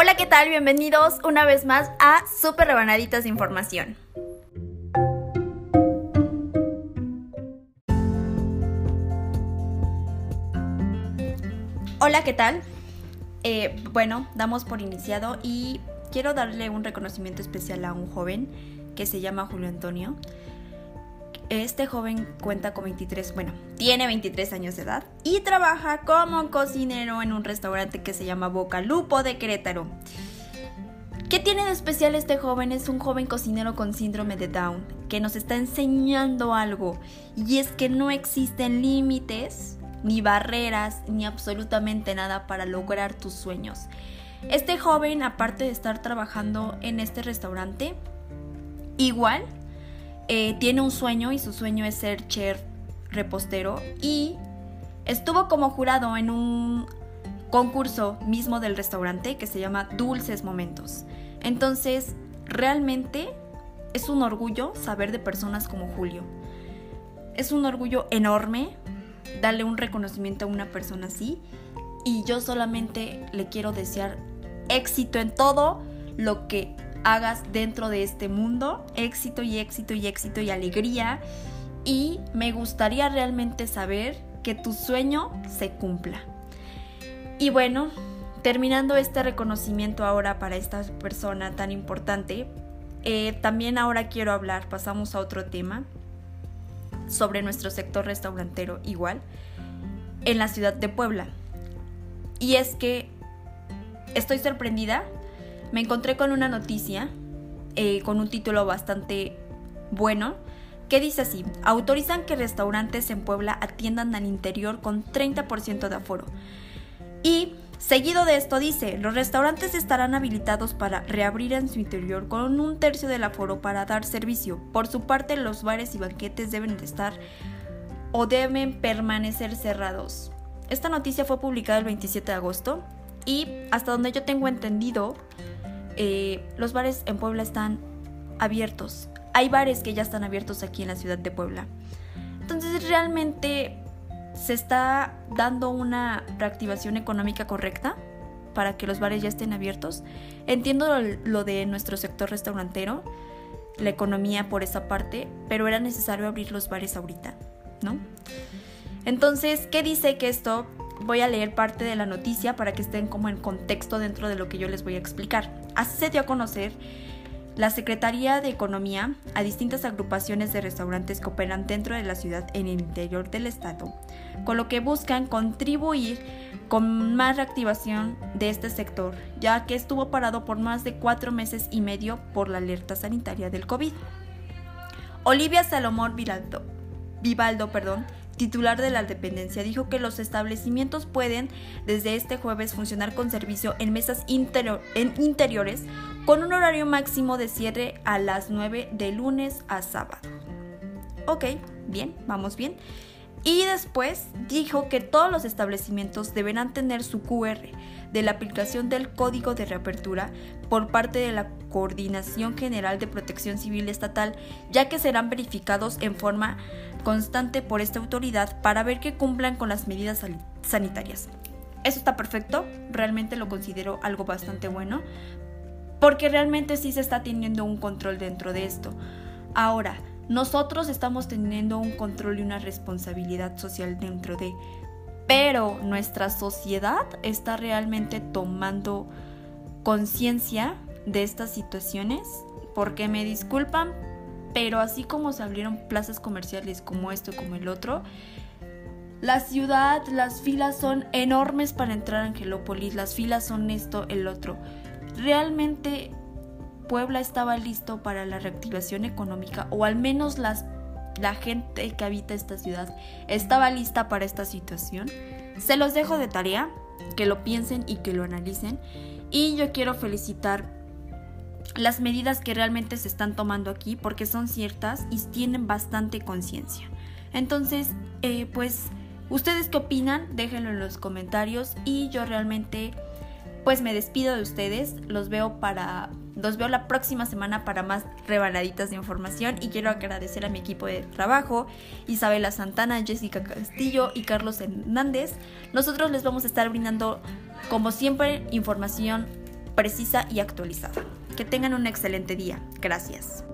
Hola, ¿qué tal? Bienvenidos una vez más a Super Rebanaditas de Información. Hola, ¿qué tal? Eh, bueno, damos por iniciado y quiero darle un reconocimiento especial a un joven que se llama Julio Antonio. Este joven cuenta con 23, bueno, tiene 23 años de edad y trabaja como cocinero en un restaurante que se llama Boca Lupo de Querétaro. ¿Qué tiene de especial este joven? Es un joven cocinero con síndrome de Down que nos está enseñando algo y es que no existen límites ni barreras ni absolutamente nada para lograr tus sueños. Este joven, aparte de estar trabajando en este restaurante, igual eh, tiene un sueño y su sueño es ser chef repostero y estuvo como jurado en un concurso mismo del restaurante que se llama Dulces Momentos. Entonces, realmente es un orgullo saber de personas como Julio. Es un orgullo enorme darle un reconocimiento a una persona así y yo solamente le quiero desear éxito en todo lo que hagas dentro de este mundo. Éxito y éxito y éxito y alegría. Y me gustaría realmente saber que tu sueño se cumpla. Y bueno, terminando este reconocimiento ahora para esta persona tan importante, eh, también ahora quiero hablar, pasamos a otro tema, sobre nuestro sector restaurantero igual, en la ciudad de Puebla. Y es que estoy sorprendida me encontré con una noticia eh, con un título bastante bueno que dice así, autorizan que restaurantes en Puebla atiendan al interior con 30% de aforo. Y seguido de esto dice, los restaurantes estarán habilitados para reabrir en su interior con un tercio del aforo para dar servicio. Por su parte, los bares y banquetes deben de estar o deben permanecer cerrados. Esta noticia fue publicada el 27 de agosto y hasta donde yo tengo entendido, eh, los bares en Puebla están abiertos. Hay bares que ya están abiertos aquí en la ciudad de Puebla. Entonces realmente se está dando una reactivación económica correcta para que los bares ya estén abiertos. Entiendo lo de nuestro sector restaurantero, la economía por esa parte, pero era necesario abrir los bares ahorita, ¿no? Entonces, ¿qué dice que esto voy a leer parte de la noticia para que estén como en contexto dentro de lo que yo les voy a explicar. Así se dio a conocer la Secretaría de Economía a distintas agrupaciones de restaurantes que operan dentro de la ciudad en el interior del estado, con lo que buscan contribuir con más reactivación de este sector, ya que estuvo parado por más de cuatro meses y medio por la alerta sanitaria del COVID. Olivia Salomón Vivaldo, perdón, titular de la dependencia, dijo que los establecimientos pueden desde este jueves funcionar con servicio en mesas en interiores con un horario máximo de cierre a las 9 de lunes a sábado. Ok, bien, vamos bien. Y después dijo que todos los establecimientos deberán tener su QR de la aplicación del Código de Reapertura por parte de la Coordinación General de Protección Civil Estatal, ya que serán verificados en forma constante por esta autoridad para ver que cumplan con las medidas sanitarias. Eso está perfecto, realmente lo considero algo bastante bueno, porque realmente sí se está teniendo un control dentro de esto. Ahora, nosotros estamos teniendo un control y una responsabilidad social dentro de, pero nuestra sociedad está realmente tomando conciencia de estas situaciones, porque me disculpan, pero así como se abrieron plazas comerciales como esto, como el otro, la ciudad, las filas son enormes para entrar a Angelópolis, las filas son esto, el otro. Realmente Puebla estaba listo para la reactivación económica, o al menos las, la gente que habita esta ciudad estaba lista para esta situación. Se los dejo de tarea, que lo piensen y que lo analicen. Y yo quiero felicitar las medidas que realmente se están tomando aquí porque son ciertas y tienen bastante conciencia. Entonces, eh, pues, ¿ustedes qué opinan? Déjenlo en los comentarios y yo realmente, pues me despido de ustedes. Los veo para, los veo la próxima semana para más rebanaditas de información y quiero agradecer a mi equipo de trabajo, Isabela Santana, Jessica Castillo y Carlos Hernández. Nosotros les vamos a estar brindando, como siempre, información precisa y actualizada. Que tengan un excelente día. Gracias.